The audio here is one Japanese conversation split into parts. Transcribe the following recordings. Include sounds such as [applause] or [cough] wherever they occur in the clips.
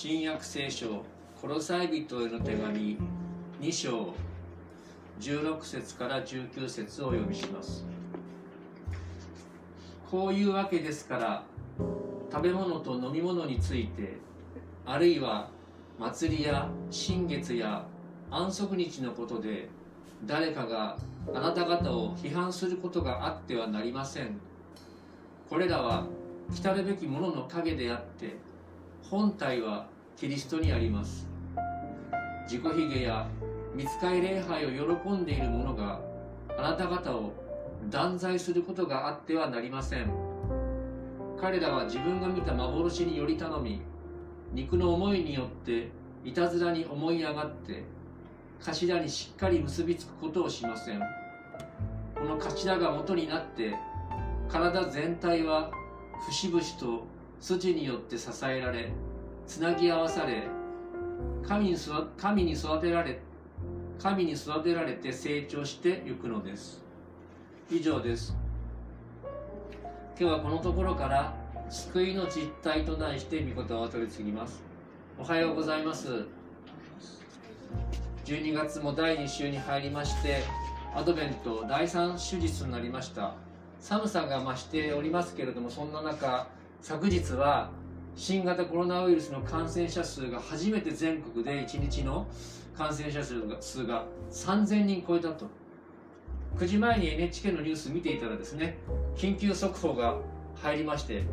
新約聖書コロサイ人への手紙2章16節から19節をお読みします。こういうわけですから食べ物と飲み物についてあるいは祭りや新月や安息日のことで誰かがあなた方を批判することがあってはなりません。これらは来るべきものの影であって本体はキリストにあります。自己ひげや見つかり礼拝を喜んでいる者があなた方を断罪することがあってはなりません。彼らは自分が見た幻により頼み肉の思いによっていたずらに思い上がって頭にしっかり結びつくことをしません。この頭が元になって体全体は節々と筋によって支えられつなぎ合わされ神に神に育てられ神に育てられて成長していくのです。以上です。今日はこのところから救いの実態と題して御言葉を取り次ぎます。おはようございます。12月も第2週に入りましてアドベント第3手術になりました。寒さが増しておりますけれどもそんな中昨日は新型コロナウイルスの感染者数が初めて全国で1日の感染者数が3000人超えたと。9時前に NHK のニュース見ていたらですね緊急速報が入りまして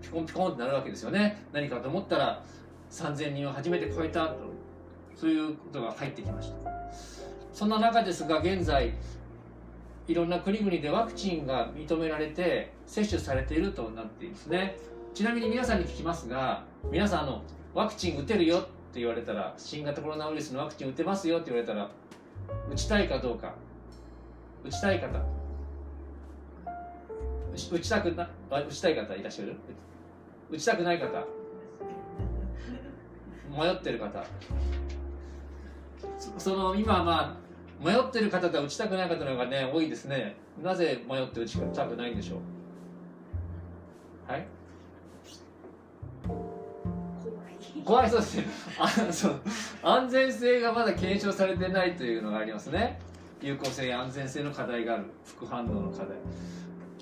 ピコンピコンってなるわけですよね。何かと思ったら3000人を初めて超えたとそういうことが入ってきました。そんな中ですが現在いろんな国々でワクチンが認められて接種されているとなっていますね。ちなみに皆さんに聞きますが皆さんあのワクチン打てるよって言われたら新型コロナウイルスのワクチン打てますよって言われたら打ちたいかどうか。打ちたい方。打ちたくな打ちたい方いらっしゃる？打ちたくない方。迷ってる方。その今まあ迷ってる方と打ちたくない方の方がね多いですね。なぜ迷って打ちたくないんでしょう？はい？怖い。そうですね。あそう。安全性がまだ検証されてないというのがありますね。有効性安全性の課題がある。副反応の課題。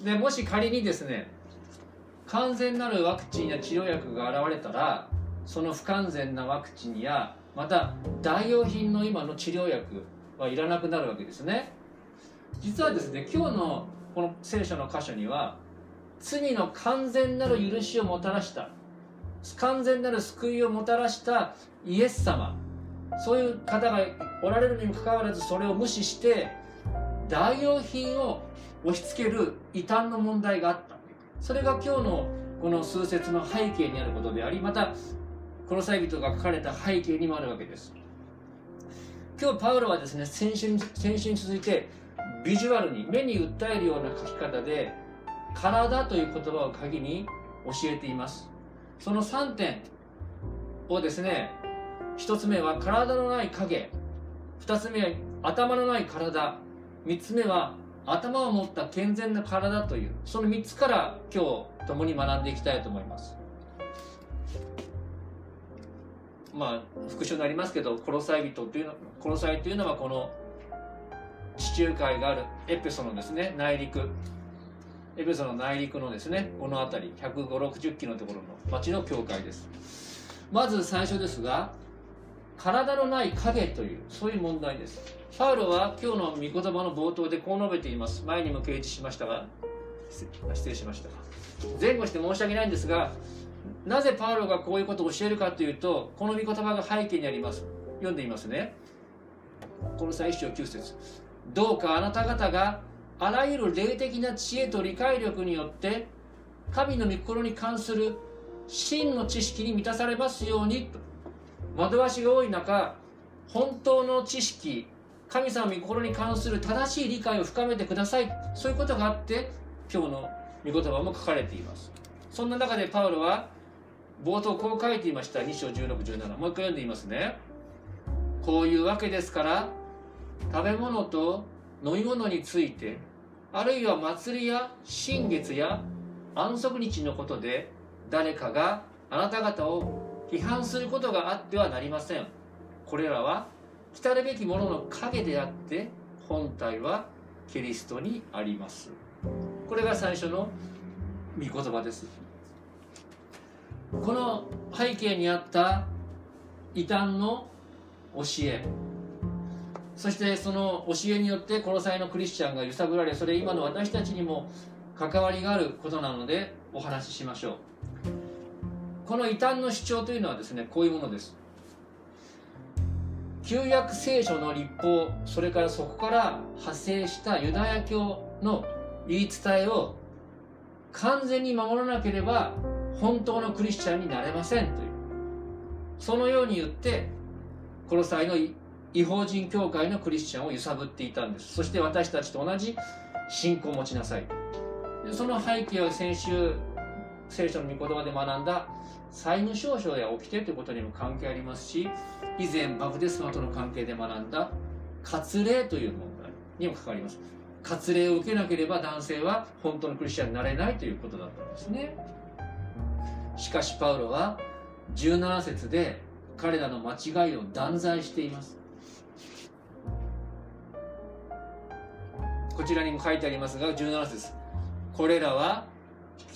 でもし仮にですね完全なるワクチンや治療薬が現れたらその不完全なワクチンやまた代用品の今の治療薬はい。らなくなるわけですね実はですね今日のこの聖書の箇所には罪の完全なる許しをもたらした完全なる救いをもたらしたイエス様そういう方がおられるにもかかわらずそれを無視して代用品を押し付ける異端の問題があった。それが今日のこの数節の背景にあることでありまたこの際人が書かれた背景にもあるわけです今日パウロはですね先週に先週に続いてビジュアルに目に訴えるような書き方で体という言葉を鍵に教えています。その3点をですね1つ目は体のない影。2つ目は頭のない体。3つ目は頭を持った健全な体というその3つから今日共に学んでいきたいと思います。まあ復習になりますけど殺さい人というの殺さいというのはこの地中海があるエペソのですね内陸。エペソの内陸のですねこの辺り15060キロのところの町の教会です。まず最初ですが体のない影というそういう問題です。パウロは今日の御言葉の冒頭でこう述べています。前にも掲示しましたが失礼しました。前後して申し訳ないんですがなぜパウロがこういうことを教えるかというとこの御言葉が背景にあります。読んでみますね。この際一章9節。どうかあなた方があらゆる霊的な知恵と理解力によって神の御心に関する真の知識に満たされますように。と惑わしが多い中本当の知識神様の御心に関する正しい理解を深めてください。そういうことがあって今日の御言葉も書かれています。そんな中でパウロは冒頭こう書いていました。2章1617もう一回読んでいますね。こういうわけですから食べ物と飲み物についてあるいは祭りや新月や安息日のことで誰かがあなた方を批判することがあってはなりません。これらは来るべきものの影であって本体はキリストにあります。これが最初の御言葉です。この背景にあった異端の教え。そしてその教えによって殺されのクリスチャンが揺さぶられそれ今の私たちにも関わりがあることなのでお話ししましょう。この異端の主張というのはですねこういうものです。旧約聖書の立法それからそこから派生したユダヤ教の言い伝えを完全に守らなければ本当のクリスチャンになれませんという。そのように言ってこの際の違法人教会のクリスチャンを揺さぶっていたんです。そして私たちと同じ信仰を持ちなさいその背景を先週聖書の御言葉で学んだ債務証書や掟ということにも関係ありますし以前バプテスマとの関係で学んだ割礼という問題にも関わります。割礼を受けなければ男性は本当のクリスチャンになれないということだったんですね。しかしパウロは17節で彼らの間違いを断罪しています。こちらにも書いてありますが17節。これらは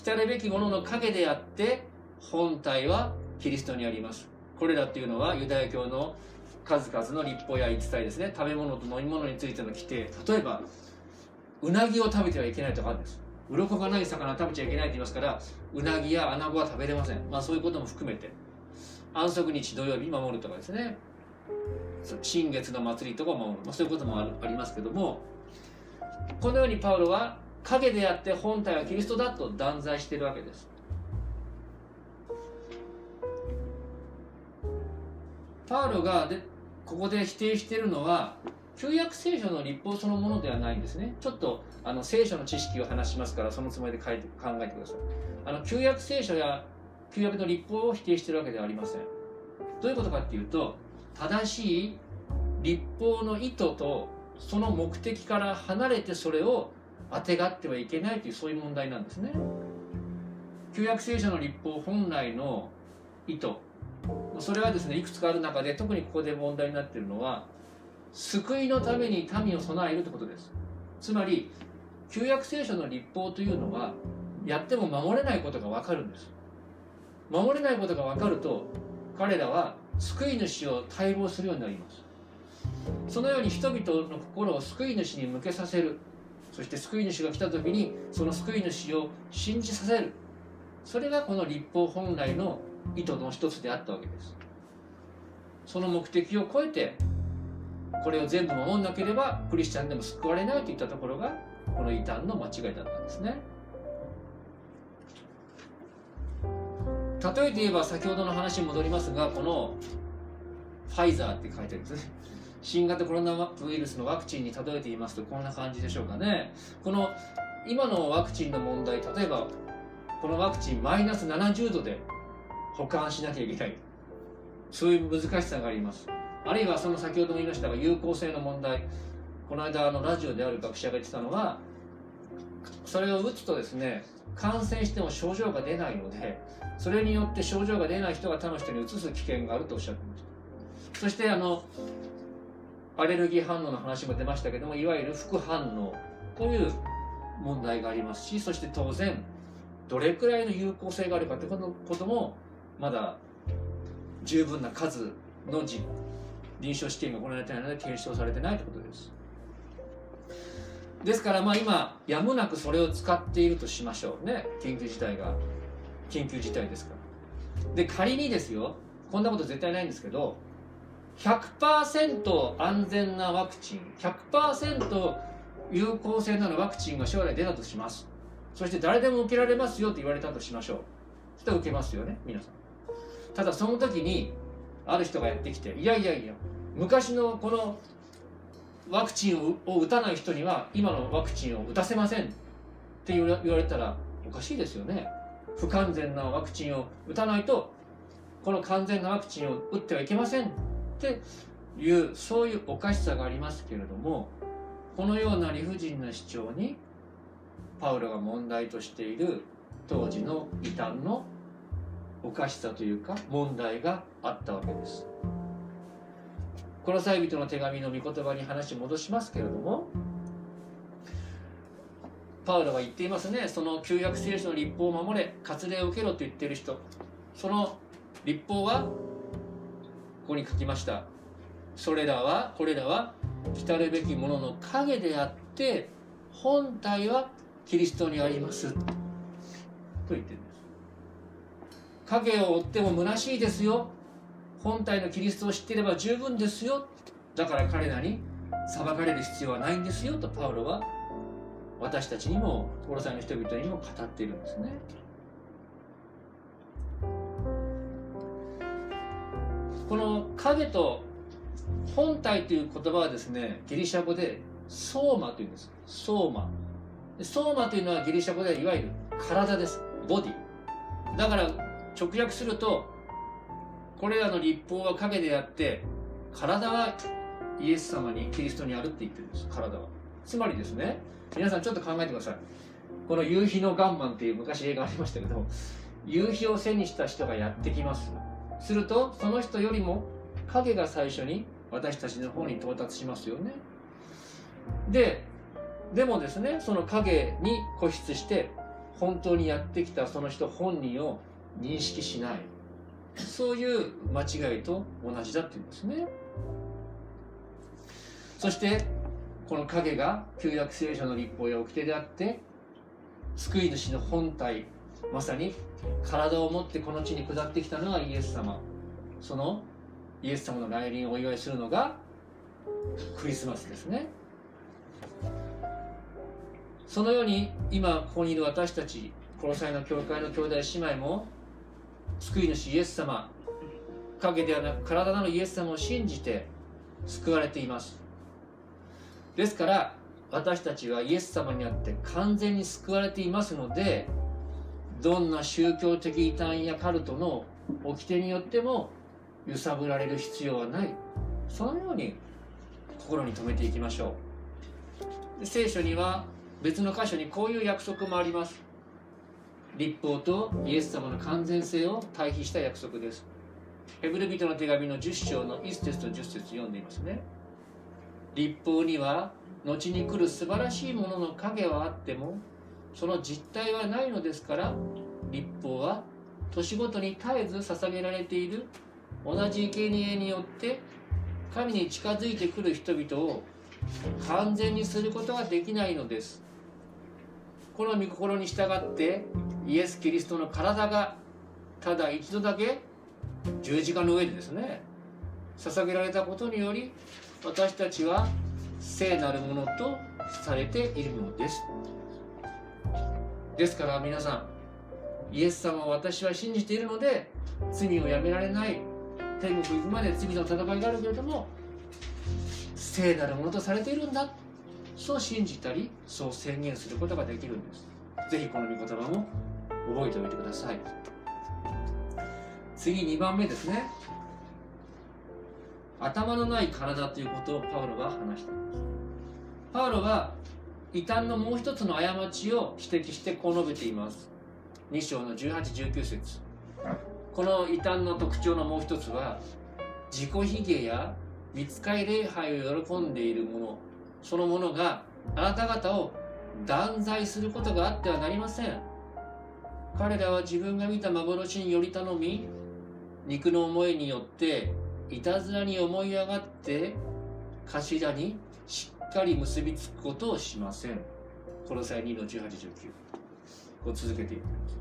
来るべきものの影であって本体はキリストにあります。これらっていうのはユダヤ教の数々の立法や言い伝えですね。食べ物と飲み物についての規定。例えばうなぎを食べてはいけないとかあるんです。鱗がない魚食べちゃいけないって言いますからうなぎやアナゴは食べれません。まあそういうことも含めて。安息日土曜日守るとかですね。新月の祭りとか守る、まあ、そういうこともありますけども。このようにパウロは影であって本体はキリストだと断罪しているわけです。パウロがでここで否定しているのは旧約聖書の立法そのものではないんですね。ちょっとあの聖書の知識を話しますからそのつもりで書いて考えてください。あの旧約聖書や旧約の立法を否定しているわけではありません。どういうことかっていうと正しい立法の意図とその目的から離れてそれをあてがってはいけないというそういう問題なんですね。旧約聖書の立法本来の意図。それはですねいくつかある中で特にここで問題になっているのは救いのために民を備えるということです。つまり旧約聖書の立法というのはやっても守れないことが分かるんです。守れないことが分かると彼らは救い主を待望するようになります。そのように人々の心を救い主に向けさせる。そして救い主が来た時にその救い主を信じさせる。それがこの立法本来の意図の一つであったわけです。その目的を超えてこれを全部守んなければクリスチャンでも救われないといったところがこの異端の間違いだったんですね。例えて言えば先ほどの話に戻りますがこのファイザーって書いてあるんですね。新型コロナウイルスのワクチンに例えて言いますとこんな感じでしょうかね。この今のワクチンの問題例えばこのワクチンマイナス70度で保管しなきゃいけない。そういう難しさがあります。あるいはその先ほども言いましたが有効性の問題。この間あのラジオである学者が言ってたのはそれを打つとですね感染しても症状が出ないのでそれによって症状が出ない人が他の人にうつす危険があるとおっしゃってました。そしてあのアレルギー反応の話も出ましたけどもいわゆる副反応という問題がありますしそして当然どれくらいの有効性があるかということもまだ十分な数の実臨床試験が行われてないので検証されてないということです。ですからまあ今やむなくそれを使っているとしましょうね。緊急事態が。緊急事態ですから。で仮にですよ。こんなこと絶対ないんですけど100%安全なワクチン100%有効性のあるワクチンが将来出たとします。そして誰でも受けられますよと言われたとしましょう。そしたら受けますよね皆さん。ただその時にある人がやってきていやいやいや昔のこのワクチンを打たない人には今のワクチンを打たせませんって言われたらおかしいですよね。不完全なワクチンを打たないとこの完全なワクチンを打ってはいけませんっていうそういうおかしさがありますけれどもこのような理不尽な主張にパウロが問題としている当時の異端のおかしさというか問題があったわけです。この際人の手紙の御言葉に話戻しますけれどもパウロが言っていますね。その旧約聖書の立法を守れ割礼を受けろと言ってる人。その立法はここに書きました。それらはこれらは来るべきものの影であって本体はキリストにあります。と言ってる。影を追っても虚しいですよ。本体のキリストを知っていれば十分ですよ。だから彼らに裁かれる必要はないんですよ。とパウロは私たちにも殺されの人々にも語っているんですね。この影と本体という言葉はですねギリシャ語でソーマというんです。ソーマ。ソーマというのはギリシャ語ではいわゆる体です。ボディ。だから直訳するとこれらの立法は影であって体はイエス様にキリストにあるって言ってるんです体は。つまりですね皆さんちょっと考えてください。この夕日のガンマンっていう昔映画ありましたけど夕日を背にした人がやってきます。するとその人よりも影が最初に私たちの方に到達しますよね。ででもですねその影に固執して本当にやってきたその人本人を認識しない。そういう間違いと同じだっていうんですね。そしてこの影が旧約聖書の立法や掟であって救い主の本体まさに体を持ってこの地に下ってきたのがイエス様。そのイエス様の来臨をお祝いするのがクリスマスですね。そのように今ここにいる私たちこの際の教会の兄弟姉妹も救い主イエス様影ではなく体なのイエス様を信じて救われています。ですから私たちはイエス様にあって完全に救われていますのでどんな宗教的異端やカルトの掟によっても揺さぶられる必要はない。そのように心に留めていきましょう。聖書には別の箇所にこういう約束もあります。立法とイエス様の完全性を対比した約束です。ヘブル人の手紙の10章の1節と10節読んでいますね。立法には後に来る素晴らしいものの影はあってもその実態はないのですから立法は年ごとに絶えず捧げられている同じ生贄によって神に近づいてくる人々を完全にすることができないのです。この御心に従ってイエス・キリストの体がただ一度だけ十字架の上でですね捧げられたことにより私たちは聖なるものとされているのです。ですから皆さんイエス様を私は信じているので罪をやめられない天国行くまで罪の戦いがあるけれども聖なるものとされているんだそう信じたりそう宣言することができるんです。ぜひこの御言葉も覚えておいてください。次2番目ですね。頭のない体ということをパウロは話してパウロは異端のもう一つの過ちを指摘してこう述べています。2章の1819節。この異端の特徴のもう一つは自己卑下や見つかり礼拝を喜んでいる者。そのものがあなた方を断罪することがあってはなりません。彼らは自分が見た幻により頼み肉の思いによっていたずらに思い上がって頭にしっかり結びつくことをしません。この際2の1819こう続けていきます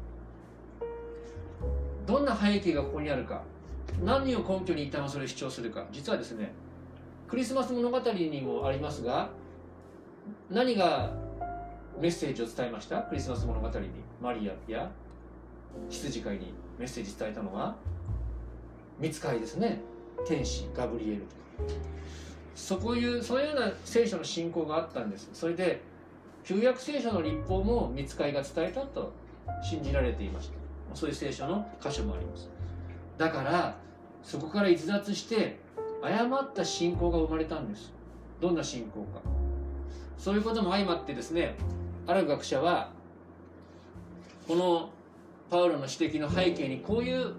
どんな背景がここにあるか。何を根拠に一旦それを主張するか。実はですねクリスマス物語にもありますが何がメッセージを伝えました？クリスマス物語に。マリアや羊飼いにメッセージ伝えたのは？見つかりですね。天使ガブリエル。とかそこいうそういうような聖書の信仰があったんです。それで旧約聖書の立法も見つかりが伝えたと信じられていました。そういう聖書の箇所もあります。だからそこから逸脱して誤った信仰が生まれたんです。どんな信仰か。そういうことも相まってですねある学者はこのパウロの指摘の背景にこういう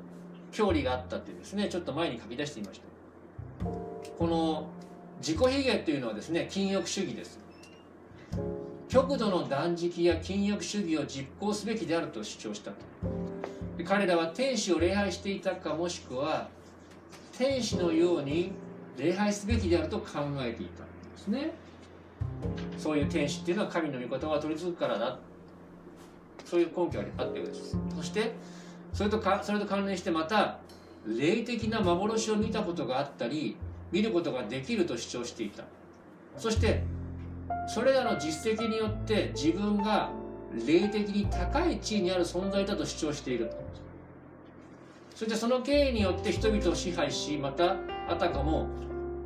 教理があったってですねちょっと前に書き出してみました。この自己卑下というのはですね禁欲主義です。極度の断食や禁欲主義を実行すべきであると主張したと。彼らは天使を礼拝していたかもしくは天使のように礼拝すべきであると考えていたんですね。そういう天使っていうのは神の御言葉を取り継ぐからだ。そういう根拠があったようです。そしてそれとかそれと関連してまた霊的な幻を見たことがあったり見ることができると主張していた。そしてそれらの実績によって自分が霊的に高い地位にある存在だと主張している。そしてその経緯によって人々を支配しまたあたかも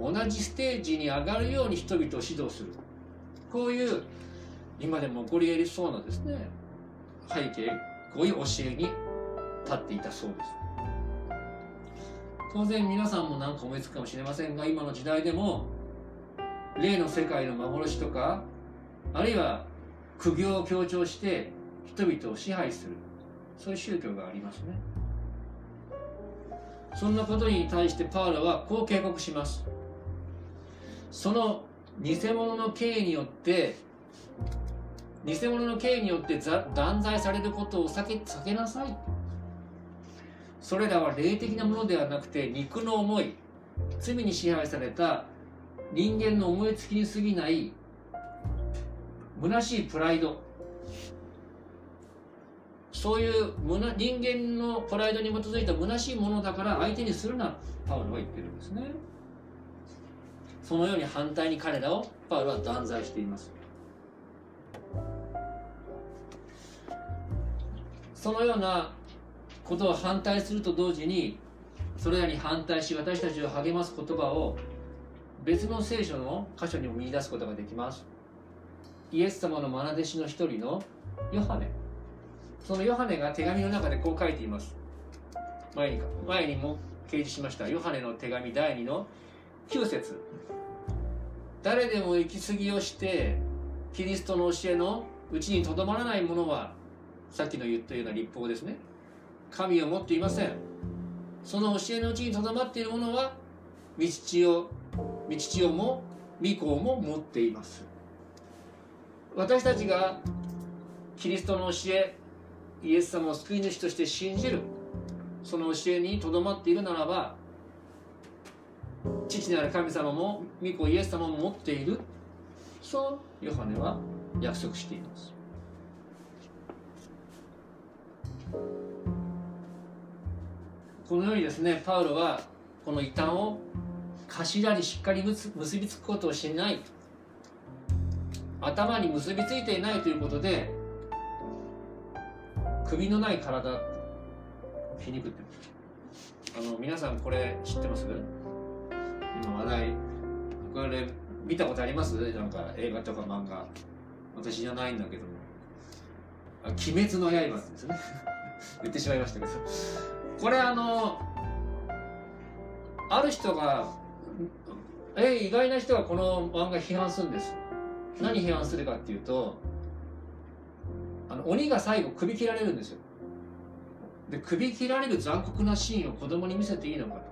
同じステージに上がるように人々を指導する。こういう今でも起こり得りそうなですね背景こういう教えに立っていたそうです。当然皆さんも何か思いつくかもしれませんが今の時代でも霊の世界の幻とかあるいは苦行を強調して人々を支配するそういう宗教がありますね。そんなことに対してパウロはこう警告します。その偽物の刑によって偽物の刑によって断罪されることを避け避けなさい。それらは霊的なものではなくて肉の思い罪に支配された人間の思いつきに過ぎない虚しいプライド。そういう人間のプライドに基づいた虚しいものだから相手にするなパウロは言ってるんですね。そのように反対に彼らをパウロは断罪しています。そのようなことを反対すると同時にそれらに反対し私たちを励ます言葉を別の聖書の箇所にも見出すことができます。イエス様の愛弟子の一人のヨハネ。そのヨハネが手紙の中でこう書いています。前に前にも掲示しました。ヨハネの手紙第2の9節。誰でも行き過ぎをしてキリストの教えのうちにとどまらない者はさっきの言ったような立法ですね。神を持っていません。その教えのうちにとどまっている者は道地を道地をも御子も持っています。私たちがキリストの教えイエス様を救い主として信じるその教えにとどまっているならば父なる神様も御子イエス様も持っている。そうヨハネは約束しています。このようにですねパウロはこの異端を頭にしっかり結びつくことをしない頭に結びついていないということで首のない体皮肉ってあの皆さんこれ知ってます？今話題これ見たことあります？なんか映画とか漫画。私じゃないんだけど。も「鬼滅の刃」ですね。[laughs] 言ってしまいましたけど。これあのある人がえ意外な人がこの漫画批判するんです。何批判するかっていうとあの鬼が最後首切られるんですよ。で首切られる残酷なシーンを子供に見せていいのかと。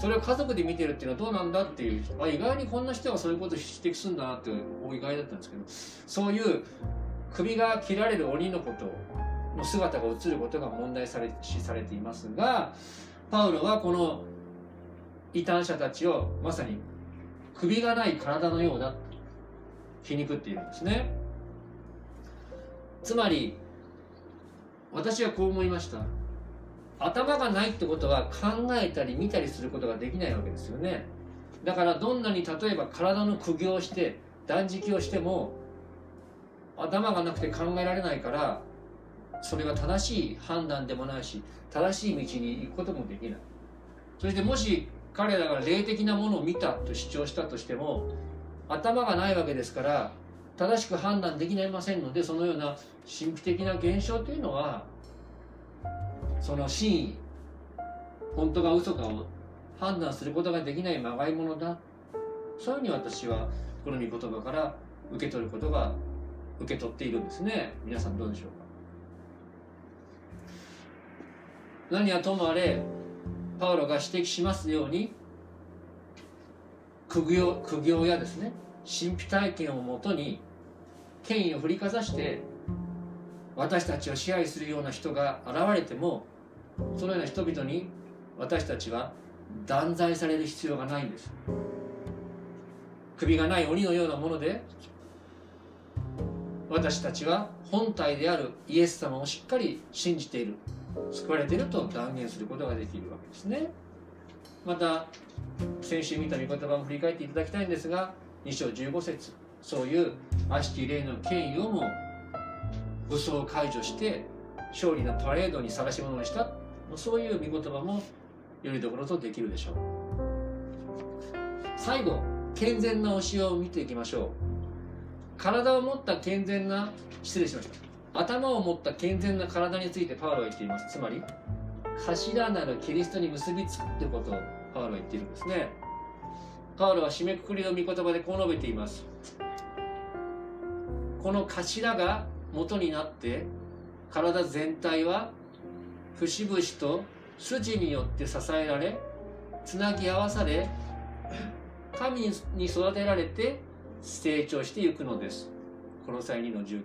それを家族で見てるっていうのはどうなんだっていうあ意外にこんな人がそういうこと指摘するんだなって意外だったんですけどそういう首が切られる鬼のことの姿が映ることが問題され視されていますがパウロはこの異端者たちをまさに首がない体のようだと皮肉っていうんですね。つまり私はこう思いました。頭がないってことは考えたり見たりすることができないわけですよね。だからどんなに例えば体の苦行をして断食をしても頭がなくて考えられないからそれは正しい判断でもないし正しい道に行くこともできない。そしてもし彼らが霊的なものを見たと主張したとしても頭がないわけですから正しく判断できませんのでそのような神秘的な現象というのはその真意本当か嘘かを判断することができないまがいものだ。そういうふうに私はこの御言葉から受け取ることが受け取っているんですね。皆さんどうでしょうか？何はともあれパウロが指摘しますように苦行苦行やですね。神秘体験をもとに権威を振りかざして私たちを支配するような人が現れてもそのような人々に私たちは断罪される必要がないんです。首がない鬼のようなもので私たちは本体であるイエス様をしっかり信じている救われていると断言することができるわけですね。また先週見た御言葉を振り返っていただきたいんですが2章15節そういう悪しき霊の権威をも武装解除して勝利のパレードに探し物にした。そういう御言葉もよりどころとできるでしょう。最後健全な教えを見ていきましょう。体を持った健全な失礼しました。頭を持った健全な体についてパウロは言っています。つまり頭なるキリストに結びつくってことをパウロは言っているんですねパウロは締めくくりの御言葉でこう述べていますこの頭が元になって体全体は節々と筋によって支えられつなぎ合わされ [clears throat] 神に育てられて成長していくのです。この際2の19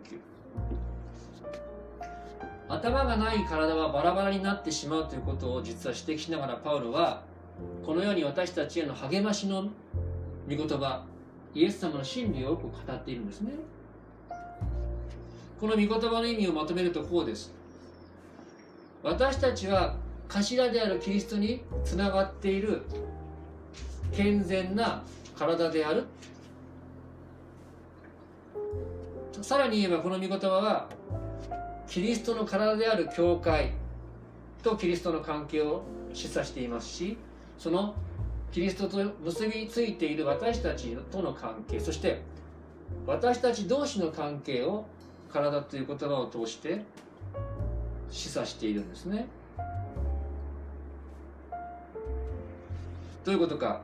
頭がない体はバラバラになってしまうということを実は指摘しながらパウロはこのように私たちへの励ましの御言葉イエス様の真理をよく語っているんですね。この御言葉の意味をまとめるとこうです。私たちは頭であるキリストにつながっている健全な体である。さらに言えばこの御言葉はキリストの体である教会とキリストの関係を示唆していますしそのキリストと結びついている私たちとの関係そして私たち同士の関係を体という言葉を通して示唆しているんですね。どういうことか。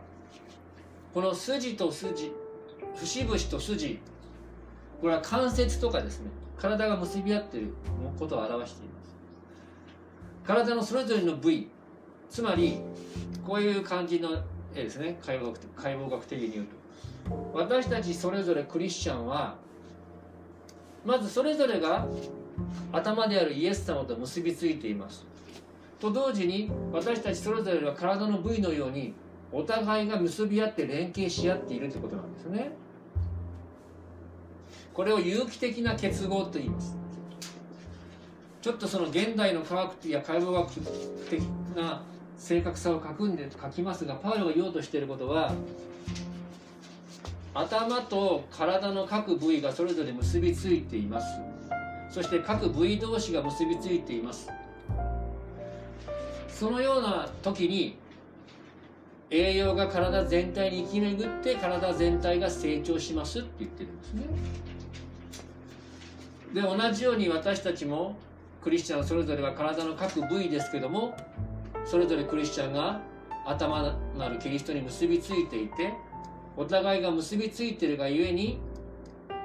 この筋と筋節々と筋。これは関節とかですね。体が結び合っていることを表しています。体のそれぞれの部位。つまりこういう感じの絵ですね。解剖学解剖学的に言うと。私たちそれぞれクリスチャンはまずそれぞれが頭であるイエス様と結びついています。と同時に私たちそれぞれは体の部位のようにお互いが結び合って連携し合っているということなんですね。これを有機的な結合と言います。ちょっとその現代の科学や解剖学的な正確さを書くんで書きますがパウロが言おうとしていることは頭と体の各部位がそれぞれ結びついています。そして各部位同士が結びついています。そのような時に栄養が体全体に行き巡って体全体が成長しますって言ってるんですね。で同じように私たちもクリスチャンそれぞれは体の各部位ですけどもそれぞれクリスチャンが頭なるキリストに結びついていてお互いが結びついてるがゆえに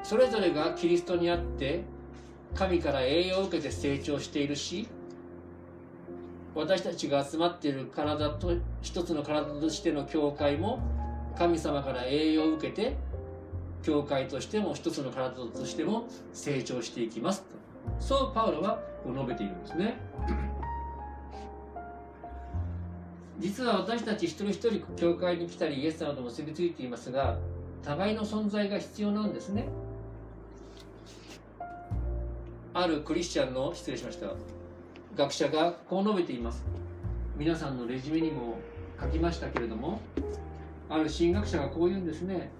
それぞれがキリストにあって神から栄養を受けて成長しているし私たちが集まっている体と一つの体としての教会も神様から栄養を受けて教会としても一つの体としても成長していきます。そうパウロは述べているんですね。[clears throat] 実は私たち一人一人教会に来たりイエス様と結びついていますが互いの存在が必要なんですね。あるクリスチャンの失礼しました。学者がこう述べています。皆さんのレジュメにも書きましたけれどもある神学者がこう言うんですね。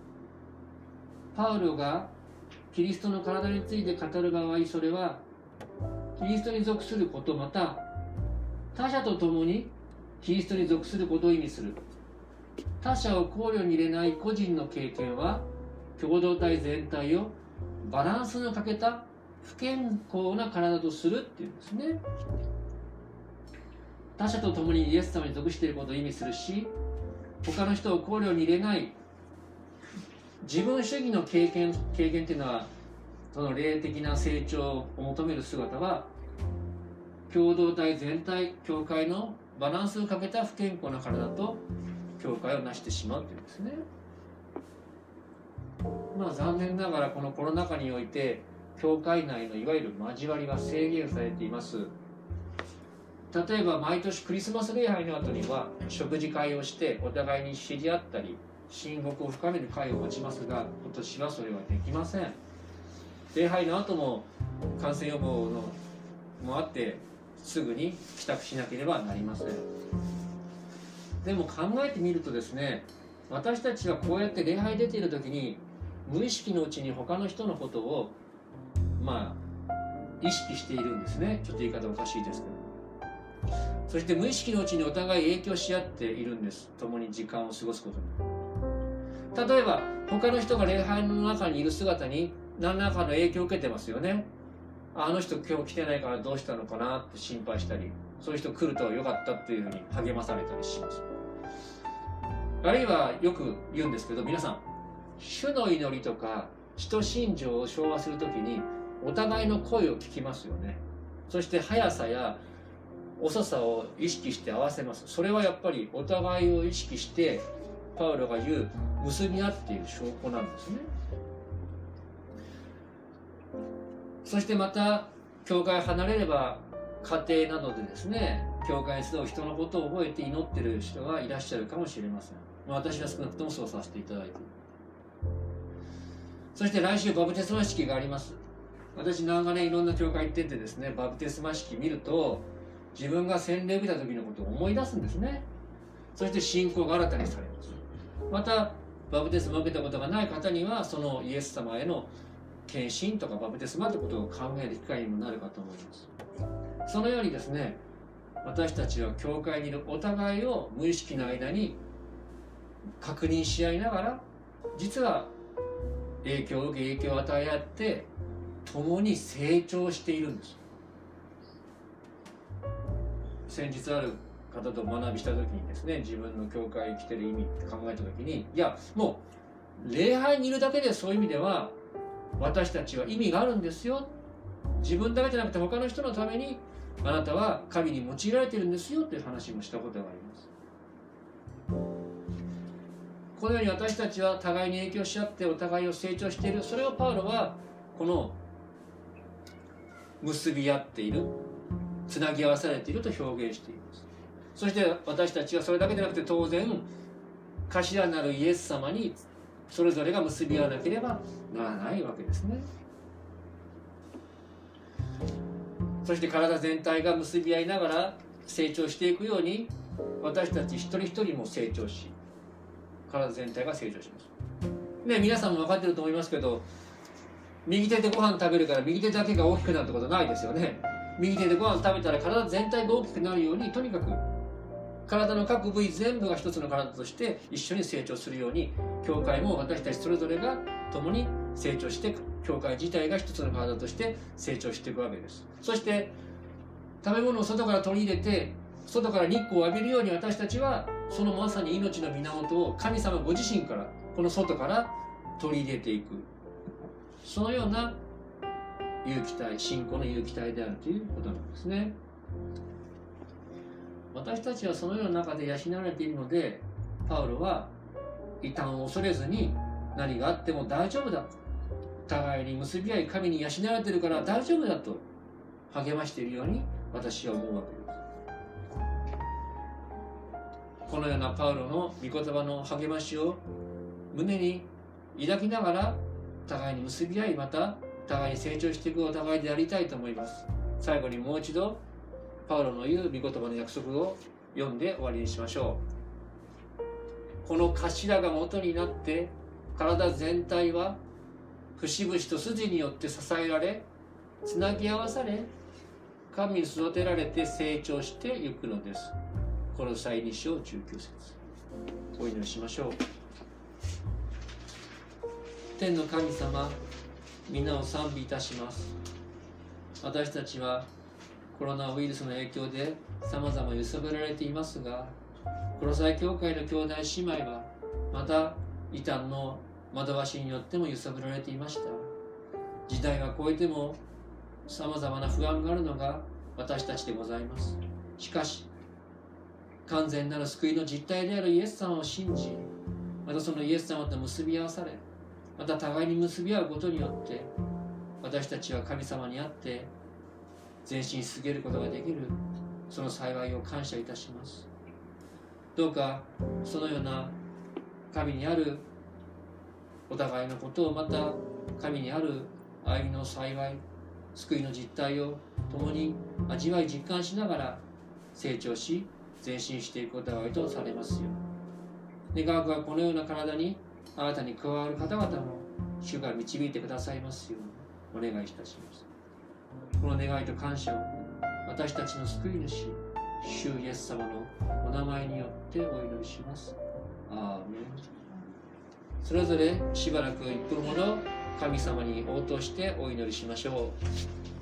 パウロがキリストの体について語る場合それはキリストに属することまた他者と共にキリストに属することを意味する。他者を考慮に入れない個人の経験は共同体全体をバランスの欠けた不健康な体とするっていうんですね。他者と共にイエス様に属していることを意味するし他の人を考慮に入れない。自分主義の経験経験っていうのはその霊的な成長を求める姿は共同体全体教会のバランスをかけた不健康な体と教会を成してしまうというんですね。まあ残念ながらこのコロナ禍において教会内のいわゆる交わりが制限されています。例えば毎年クリスマス礼拝の後には食事会をしてお互いに知り合ったり親睦を深める会を持ちますが今年はそれはできません。礼拝の後も感染予防のもあってすぐに帰宅しなければなりません。でも考えてみるとですね私たちはこうやって礼拝出ている時に無意識のうちに他の人のことをまあ意識しているんですね。ちょっと言い方おかしいですけど。そして無意識のうちにお互い影響し合っているんです。共に時間を過ごすことに。例えば他の人が礼拝の中にいる姿に何らかの影響を受けてますよね。あの人今日来てないからどうしたのかなって心配したりそういう人来るとよかったっていうふうに励まされたりします。あるいはよく言うんですけど皆さん主の祈りとか人心情を昭和するときにお互いの声を聞きますよね。そして速さや遅さを意識して合わせます。それはやっぱりお互いを意識してパウロが言う結び合っている証拠なんですね。そしてまた教会離れれば家庭などでですね教会に集う人のことを覚えて祈ってる人がいらっしゃるかもしれません。私は少なくともそうさせていただいている。そして来週バプテスマ式があります。私長年いろんな教会行っててですねバプテスマ式見ると自分が洗礼を受けた時のことを思い出すんですね。そして信仰が新たにされます。またバプテスマを受けたことがない方にはそのイエス様への献身とかバプテスマってことを考える機会にもなるかと思います。そのようにですね私たちは教会にいるお互いを無意識の間に確認し合いながら実は影響を受け影響を与え合って共に成長しているんです。先日ある方と学びした時にですね自分の教会に来てる意味って考えた時にいやもう礼拝にいるだけでそういう意味では私たちは意味があるんですよ。自分だけじゃなくて他の人のためにあなたは神に用いられてるんですよ。という話もしたことがあります。このように私たちは互いに影響し合ってお互いを成長している。それをパウロはこの結び合っているつなぎ合わされていると表現しています。そして私たちはそれだけでなくて当然頭なるイエス様にそれぞれが結び合わなければならないわけですね。そして体全体が結び合いながら成長していくように私たち一人一人も成長し体全体が成長します。ね皆さんも分かってると思いますけど右手でご飯食べるから右手だけが大きくなるってことないですよね。右手でご飯食べたら体全体が大きくなるようにとにかく体の各部位全部が一つの体として一緒に成長するように教会も私たちそれぞれが共に成長して教会自体が一つの体として成長していくわけです。そして食べ物を外から取り入れて外から日光を浴びるように私たちはそのまさに命の源を神様ご自身からこの外から取り入れていく。そのような有機体信仰の有機体であるということなんですね。私たちはそのような中で養われているのでパウロは異端を恐れずに何があっても大丈夫だ互いに結び合い神に養われているから大丈夫だと。励ましているように私は思うわけです。このようなパウロの御言葉の励ましを胸に抱きながら互いに結び合いまた互いに成長していくお互いでありたいと思います。最後にもう一度パウロの言う御言葉の約束を読んで終わりにしましょう。この頭が元になって体全体は節々と筋によって支えられつなぎ合わされ神に育てられて成長していくのです。この際2章19節。お祈りしましょう。天の神様皆を賛美いたします。私たちはコロナウイルスの影響で様々揺さぶられていますがコロサイ教会の兄弟姉妹はまた異端の惑わしによっても揺さぶられていました。時代が超えても様々な不安があるのが私たちでございます。しかし完全なる救いの実態であるイエス様を信じまたそのイエス様と結び合わされまた互いに結び合うことによって私たちは神様にあって前進し続けることができるその幸いを感謝いたします。どうかそのような神にあるお互いのことをまた神にある愛の幸い救いの実態を共に味わい実感しながら成長し前進していくことがいとされますよ。願わくはこのような体に新たに加わる方々も主が導いてくださいますようにお願いいたします。この願いと感謝を私たちの救い主主イエス様のお名前によってお祈りします。アーメン。それぞれしばらく一分ほど神様に応答してお祈りしましょう。